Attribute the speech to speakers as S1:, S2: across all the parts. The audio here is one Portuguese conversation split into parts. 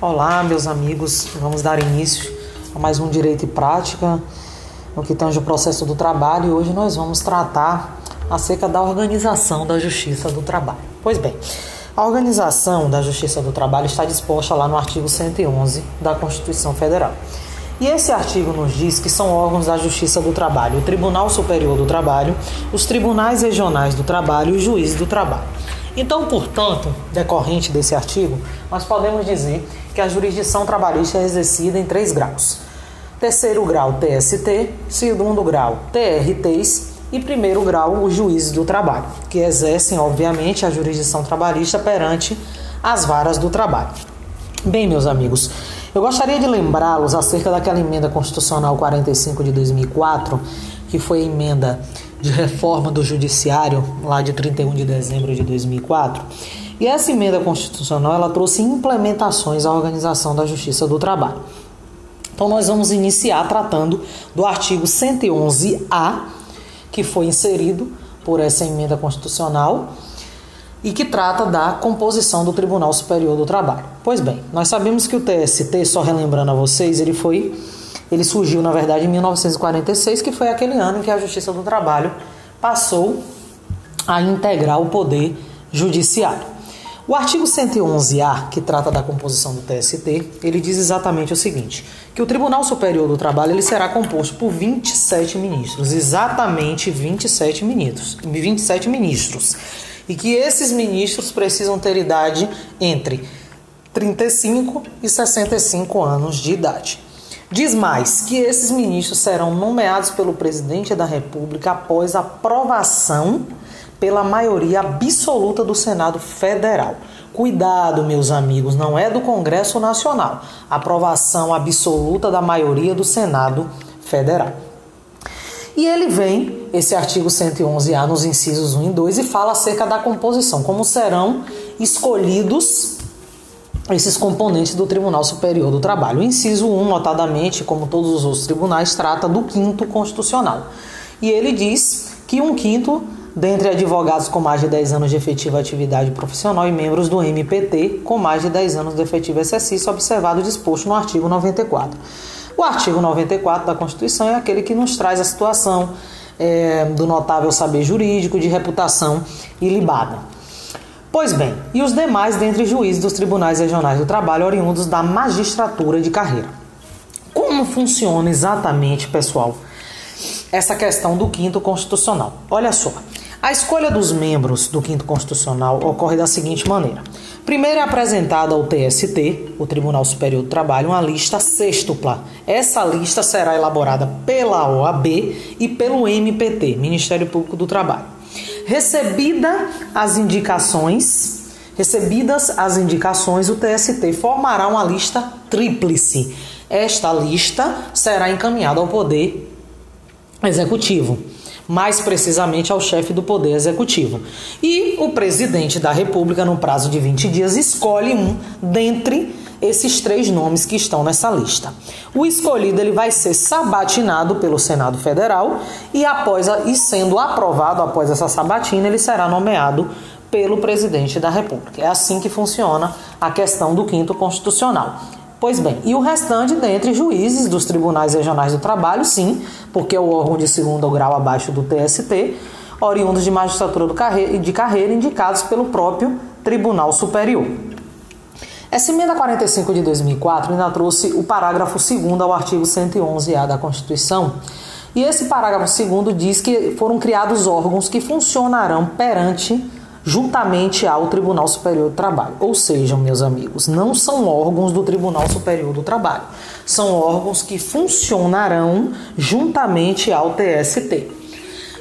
S1: Olá, meus amigos. Vamos dar início a mais um Direito e Prática no que tange o processo do trabalho e hoje nós vamos tratar acerca da organização da Justiça do Trabalho. Pois bem, a organização da Justiça do Trabalho está disposta lá no artigo 111 da Constituição Federal. E esse artigo nos diz que são órgãos da Justiça do Trabalho o Tribunal Superior do Trabalho, os Tribunais Regionais do Trabalho e os Juízes do Trabalho. Então, portanto, decorrente desse artigo, nós podemos dizer que a jurisdição trabalhista é exercida em três graus: terceiro grau, TST, segundo grau, TRTs e primeiro grau, os juízes do trabalho, que exercem, obviamente, a jurisdição trabalhista perante as varas do trabalho. Bem, meus amigos, eu gostaria de lembrá-los acerca daquela emenda constitucional 45 de 2004, que foi a emenda de reforma do Judiciário, lá de 31 de dezembro de 2004. E essa emenda constitucional ela trouxe implementações à organização da Justiça do Trabalho. Então nós vamos iniciar tratando do artigo 111A, que foi inserido por essa emenda constitucional e que trata da composição do Tribunal Superior do Trabalho. Pois bem, nós sabemos que o TST, só relembrando a vocês, ele foi ele surgiu, na verdade, em 1946, que foi aquele ano em que a Justiça do Trabalho passou a integrar o poder judiciário. O artigo 111-A, que trata da composição do TST, ele diz exatamente o seguinte: que o Tribunal Superior do Trabalho ele será composto por 27 ministros, exatamente 27 ministros, 27 ministros, e que esses ministros precisam ter idade entre 35 e 65 anos de idade. Diz mais que esses ministros serão nomeados pelo presidente da República após aprovação pela maioria absoluta do Senado Federal. Cuidado, meus amigos, não é do Congresso Nacional. Aprovação absoluta da maioria do Senado Federal. E ele vem, esse artigo 111A, nos incisos 1 e 2, e fala acerca da composição, como serão escolhidos esses componentes do Tribunal Superior do Trabalho. O inciso 1, notadamente, como todos os outros tribunais, trata do quinto constitucional. E ele diz que um quinto dentre advogados com mais de 10 anos de efetiva atividade profissional e membros do MPT com mais de 10 anos de efetivo exercício, observado disposto no artigo 94. O artigo 94 da Constituição é aquele que nos traz a situação é, do notável saber jurídico, de reputação ilibada. Pois bem, e os demais dentre juízes dos tribunais regionais do trabalho oriundos da magistratura de carreira. Como funciona exatamente, pessoal, essa questão do quinto constitucional? Olha só, a escolha dos membros do quinto constitucional ocorre da seguinte maneira. Primeiro é apresentada ao TST, o Tribunal Superior do Trabalho, uma lista sextupla. Essa lista será elaborada pela OAB e pelo MPT, Ministério Público do Trabalho. Recebida as indicações, recebidas as indicações, o TST formará uma lista tríplice. Esta lista será encaminhada ao Poder Executivo, mais precisamente ao chefe do Poder Executivo. E o presidente da República, no prazo de 20 dias, escolhe um dentre esses três nomes que estão nessa lista. O escolhido ele vai ser sabatinado pelo Senado Federal e após a, e sendo aprovado após essa sabatina, ele será nomeado pelo presidente da República. É assim que funciona a questão do quinto constitucional. Pois bem, e o restante dentre juízes dos tribunais regionais do trabalho, sim, porque é o órgão de segundo grau abaixo do TST, oriundos de magistratura de carreira indicados pelo próprio Tribunal Superior. Essa emenda 45 de 2004 ainda trouxe o parágrafo 2 ao artigo 111-A da Constituição. E esse parágrafo 2 diz que foram criados órgãos que funcionarão perante juntamente ao Tribunal Superior do Trabalho. Ou seja, meus amigos, não são órgãos do Tribunal Superior do Trabalho. São órgãos que funcionarão juntamente ao TST.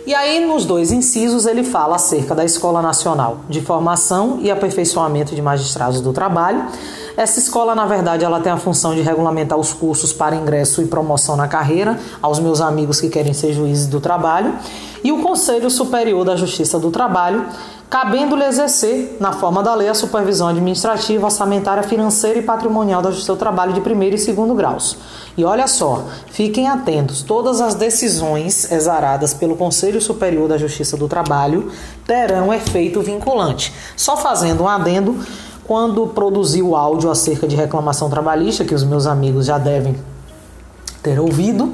S1: E aí, nos dois incisos, ele fala acerca da Escola Nacional de Formação e Aperfeiçoamento de Magistrados do Trabalho. Essa escola, na verdade, ela tem a função de regulamentar os cursos para ingresso e promoção na carreira aos meus amigos que querem ser juízes do trabalho. E o Conselho Superior da Justiça do Trabalho, cabendo-lhe exercer, na forma da lei, a supervisão administrativa, orçamentária, financeira e patrimonial do Trabalho de primeiro e segundo graus. E olha só, fiquem atentos, todas as decisões exaradas pelo Conselho Superior da Justiça do Trabalho terão efeito vinculante. Só fazendo um adendo, quando produzi o áudio acerca de reclamação trabalhista, que os meus amigos já devem ter ouvido.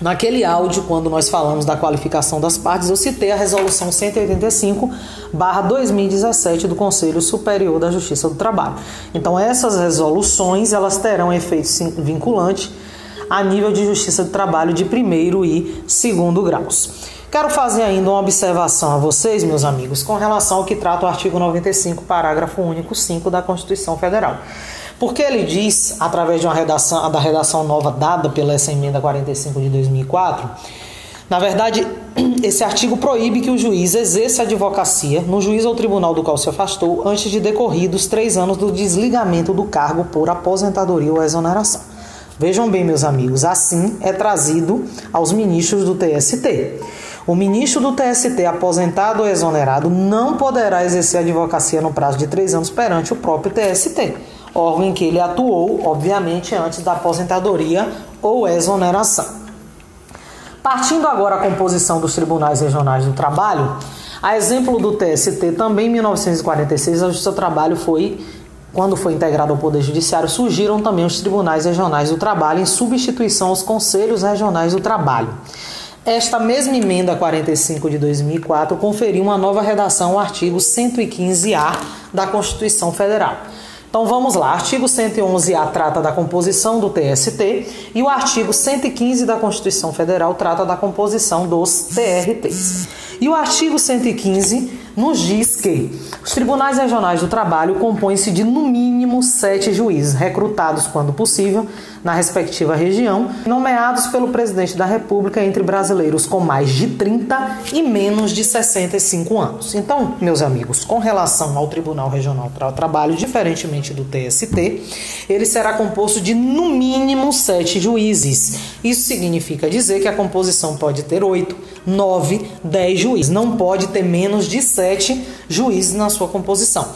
S1: Naquele áudio, quando nós falamos da qualificação das partes, eu citei a resolução 185/2017 do Conselho Superior da Justiça do Trabalho. Então, essas resoluções, elas terão efeito vinculante a nível de Justiça do Trabalho de primeiro e segundo graus. Quero fazer ainda uma observação a vocês, meus amigos, com relação ao que trata o artigo 95, parágrafo único 5 da Constituição Federal. Porque ele diz, através de uma redação, da redação nova dada pela essa emenda 45 de 2004, na verdade, esse artigo proíbe que o juiz exerça advocacia no juiz ou tribunal do qual se afastou antes de decorridos três anos do desligamento do cargo por aposentadoria ou exoneração. Vejam bem, meus amigos, assim é trazido aos ministros do TST. O ministro do TST, aposentado ou exonerado, não poderá exercer advocacia no prazo de três anos perante o próprio TST, órgão em que ele atuou, obviamente, antes da aposentadoria ou exoneração. Partindo agora à composição dos tribunais regionais do trabalho, a exemplo do TST, também em 1946, a Justiça do Trabalho foi quando foi integrado ao Poder Judiciário, surgiram também os tribunais regionais do trabalho em substituição aos conselhos regionais do trabalho. Esta mesma emenda 45 de 2004 conferiu uma nova redação ao artigo 115-A da Constituição Federal. Então vamos lá, artigo 111-A trata da composição do TST e o artigo 115 da Constituição Federal trata da composição dos TRTs. E o artigo 115 nos diz que os tribunais regionais do trabalho compõem-se de no mínimo sete juízes, recrutados quando possível na respectiva região, nomeados pelo presidente da República entre brasileiros com mais de 30 e menos de 65 anos. Então, meus amigos, com relação ao Tribunal Regional do Trabalho, diferentemente do TST, ele será composto de no mínimo sete juízes. Isso significa dizer que a composição pode ter oito, nove, dez juízes. Não pode ter menos de sete juízes na sua composição.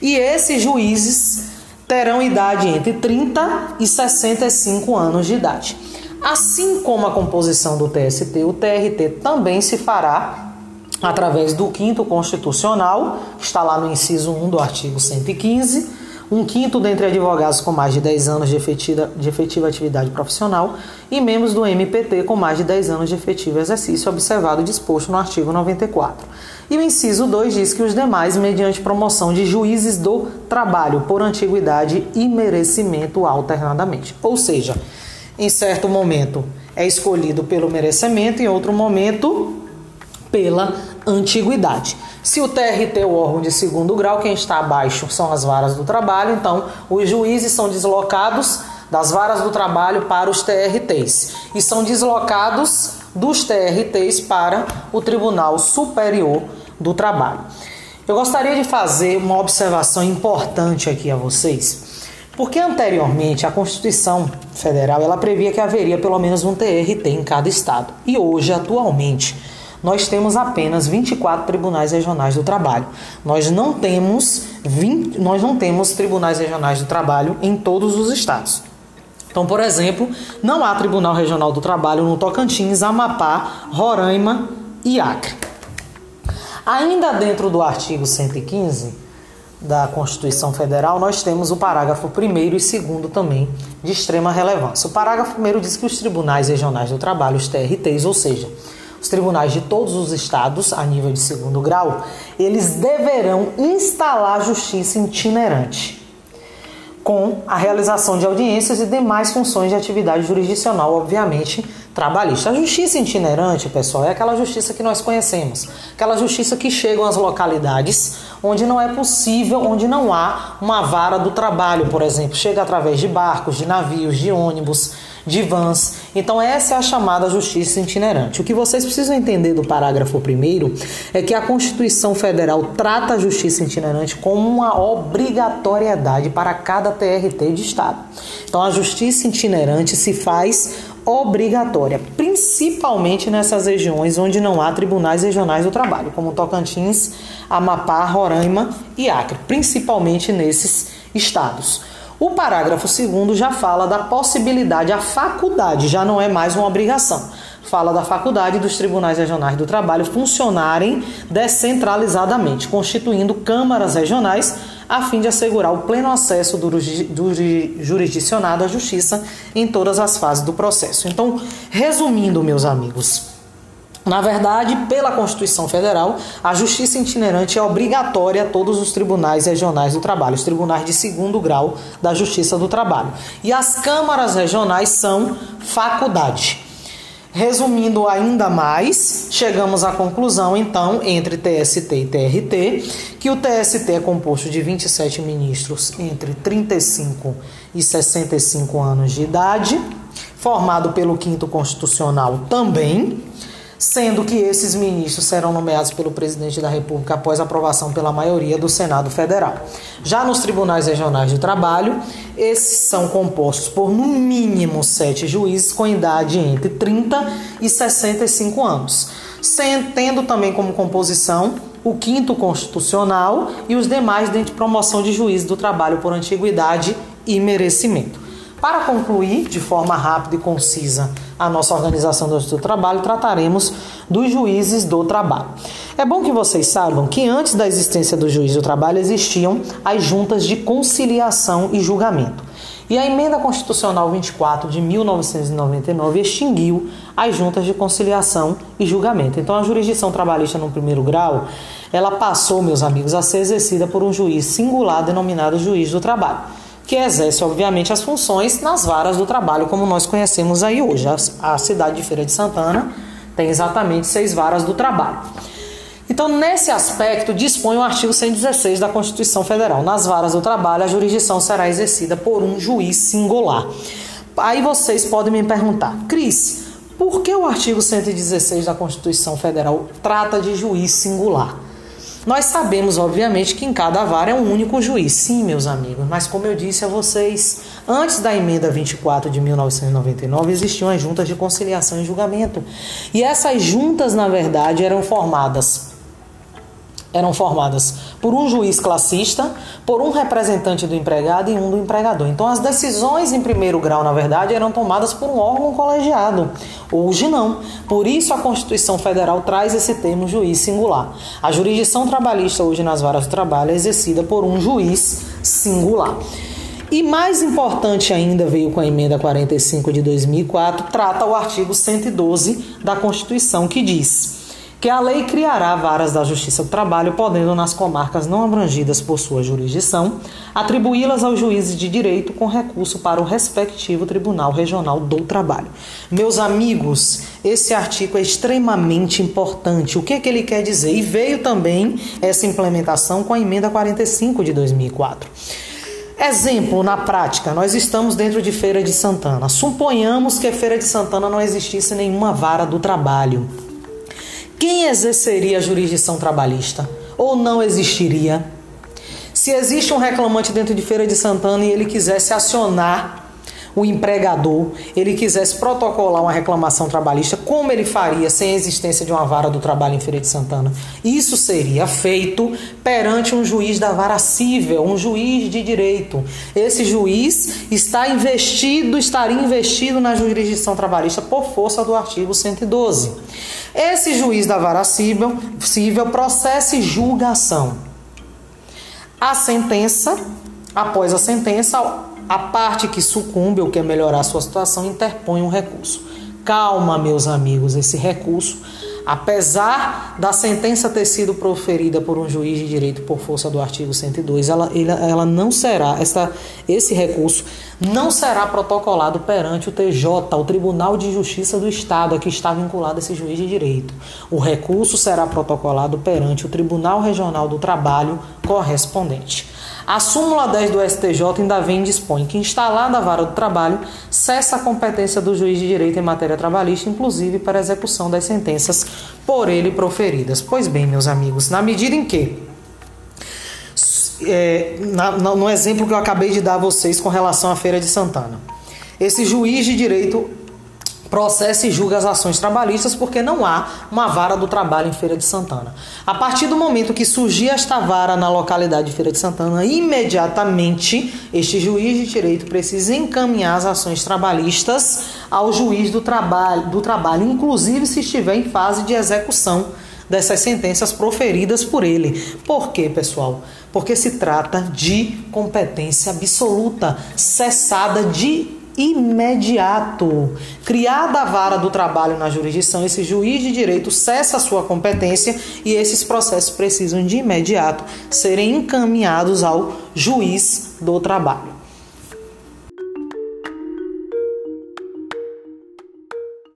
S1: E esses juízes terão idade entre 30 e 65 anos de idade. Assim como a composição do TST, o TRT também se fará através do quinto constitucional, que está lá no inciso 1 do artigo 115, um quinto dentre advogados com mais de 10 anos de efetiva, de efetiva atividade profissional e membros do MPT com mais de 10 anos de efetivo exercício, observado disposto no artigo 94. E o inciso 2 diz que os demais, mediante promoção de juízes do trabalho por antiguidade e merecimento alternadamente. Ou seja, em certo momento é escolhido pelo merecimento, em outro momento pela antiguidade. Se o TRT é o órgão de segundo grau, quem está abaixo são as varas do trabalho, então os juízes são deslocados das varas do trabalho para os TRTs e são deslocados dos TRTs para o Tribunal Superior do Trabalho. Eu gostaria de fazer uma observação importante aqui a vocês, porque anteriormente a Constituição Federal ela previa que haveria pelo menos um TRT em cada estado e hoje atualmente nós temos apenas 24 tribunais regionais do trabalho. Nós não temos 20, nós não temos tribunais regionais do trabalho em todos os estados. Então, por exemplo, não há Tribunal Regional do Trabalho no Tocantins, Amapá, Roraima e Acre. Ainda dentro do artigo 115 da Constituição Federal, nós temos o parágrafo 1 e 2 também de extrema relevância. O parágrafo 1 diz que os tribunais regionais do trabalho, os TRTs, ou seja, os tribunais de todos os estados, a nível de segundo grau, eles deverão instalar justiça itinerante com a realização de audiências e demais funções de atividade jurisdicional, obviamente, trabalhista. A justiça itinerante, pessoal, é aquela justiça que nós conhecemos, aquela justiça que chega às localidades onde não é possível, onde não há uma vara do trabalho, por exemplo, chega através de barcos, de navios, de ônibus, de vans. Então, essa é a chamada justiça itinerante. O que vocês precisam entender do parágrafo 1 é que a Constituição Federal trata a justiça itinerante como uma obrigatoriedade para cada TRT de Estado. Então, a justiça itinerante se faz obrigatória, principalmente nessas regiões onde não há tribunais regionais do trabalho, como Tocantins, Amapá, Roraima e Acre, principalmente nesses estados. O parágrafo 2 já fala da possibilidade, a faculdade, já não é mais uma obrigação. fala da faculdade dos tribunais regionais do trabalho funcionarem descentralizadamente, constituindo câmaras regionais a fim de assegurar o pleno acesso do, do jurisdicionado à justiça em todas as fases do processo. Então, resumindo, meus amigos, na verdade, pela Constituição Federal, a justiça itinerante é obrigatória a todos os tribunais regionais do trabalho, os tribunais de segundo grau da Justiça do Trabalho. E as câmaras regionais são faculdade. Resumindo ainda mais, chegamos à conclusão, então, entre TST e TRT, que o TST é composto de 27 ministros entre 35 e 65 anos de idade, formado pelo quinto constitucional também, sendo que esses ministros serão nomeados pelo presidente da República após aprovação pela maioria do Senado Federal. Já nos tribunais regionais de trabalho, esses são compostos por no mínimo sete juízes com idade entre 30 e 65 anos, tendo também como composição o quinto constitucional e os demais dentro de promoção de juízes do trabalho por antiguidade e merecimento. Para concluir de forma rápida e concisa a nossa organização do trabalho, trataremos dos juízes do trabalho. É bom que vocês saibam que antes da existência do juiz do trabalho existiam as juntas de conciliação e julgamento. E a emenda constitucional 24 de 1999 extinguiu as juntas de conciliação e julgamento. Então a jurisdição trabalhista no primeiro grau, ela passou, meus amigos, a ser exercida por um juiz singular denominado juiz do trabalho que exerce, obviamente, as funções nas varas do trabalho, como nós conhecemos aí hoje. A cidade de Feira de Santana tem exatamente seis varas do trabalho. Então, nesse aspecto, dispõe o artigo 116 da Constituição Federal. Nas varas do trabalho, a jurisdição será exercida por um juiz singular. Aí vocês podem me perguntar, Cris, por que o artigo 116 da Constituição Federal trata de juiz singular? Nós sabemos, obviamente, que em cada vara é um único juiz, sim, meus amigos, mas como eu disse a vocês, antes da emenda 24 de 1999 existiam as juntas de conciliação e julgamento. E essas juntas, na verdade, eram formadas eram formadas por um juiz classista, por um representante do empregado e um do empregador. Então, as decisões em primeiro grau, na verdade, eram tomadas por um órgão colegiado. Hoje não. Por isso, a Constituição Federal traz esse termo juiz singular. A jurisdição trabalhista, hoje nas varas do trabalho, é exercida por um juiz singular. E mais importante ainda, veio com a emenda 45 de 2004, trata o artigo 112 da Constituição, que diz que a lei criará varas da Justiça do Trabalho, podendo, nas comarcas não abrangidas por sua jurisdição, atribuí-las aos juízes de direito com recurso para o respectivo Tribunal Regional do Trabalho. Meus amigos, esse artigo é extremamente importante. O que, é que ele quer dizer? E veio também essa implementação com a emenda 45 de 2004. Exemplo, na prática, nós estamos dentro de Feira de Santana. Suponhamos que Feira de Santana não existisse nenhuma vara do trabalho quem exerceria a jurisdição trabalhista? Ou não existiria? Se existe um reclamante dentro de Feira de Santana e ele quisesse acionar o empregador, ele quisesse protocolar uma reclamação trabalhista, como ele faria sem a existência de uma vara do trabalho em Feira de Santana? Isso seria feito perante um juiz da vara civil, um juiz de direito. Esse juiz está investido, estaria investido na jurisdição trabalhista por força do artigo 112. Esse juiz da vara civil, civil processa e julgação. A sentença, após a sentença, a parte que sucumbe ou quer melhorar sua situação interpõe um recurso. Calma, meus amigos, esse recurso Apesar da sentença ter sido proferida por um juiz de direito por força do artigo 102, ela, ela não será, essa, esse recurso não será protocolado perante o TJ, o Tribunal de Justiça do Estado, a que está vinculado esse juiz de direito. O recurso será protocolado perante o Tribunal Regional do Trabalho correspondente. A súmula 10 do STJ ainda vem e dispõe que, instalada a vara do trabalho, cessa a competência do juiz de direito em matéria trabalhista, inclusive para a execução das sentenças por ele proferidas. Pois bem, meus amigos, na medida em que é, na, no exemplo que eu acabei de dar a vocês com relação à Feira de Santana. Esse juiz de direito processa e julga as ações trabalhistas porque não há uma vara do trabalho em Feira de Santana. A partir do momento que surgir esta vara na localidade de Feira de Santana, imediatamente este juiz de direito precisa encaminhar as ações trabalhistas ao juiz do trabalho, do trabalho, inclusive se estiver em fase de execução dessas sentenças proferidas por ele. Por quê, pessoal? Porque se trata de competência absoluta, cessada de imediato. Criada a vara do trabalho na jurisdição, esse juiz de direito cessa a sua competência e esses processos precisam de imediato serem encaminhados ao juiz do trabalho.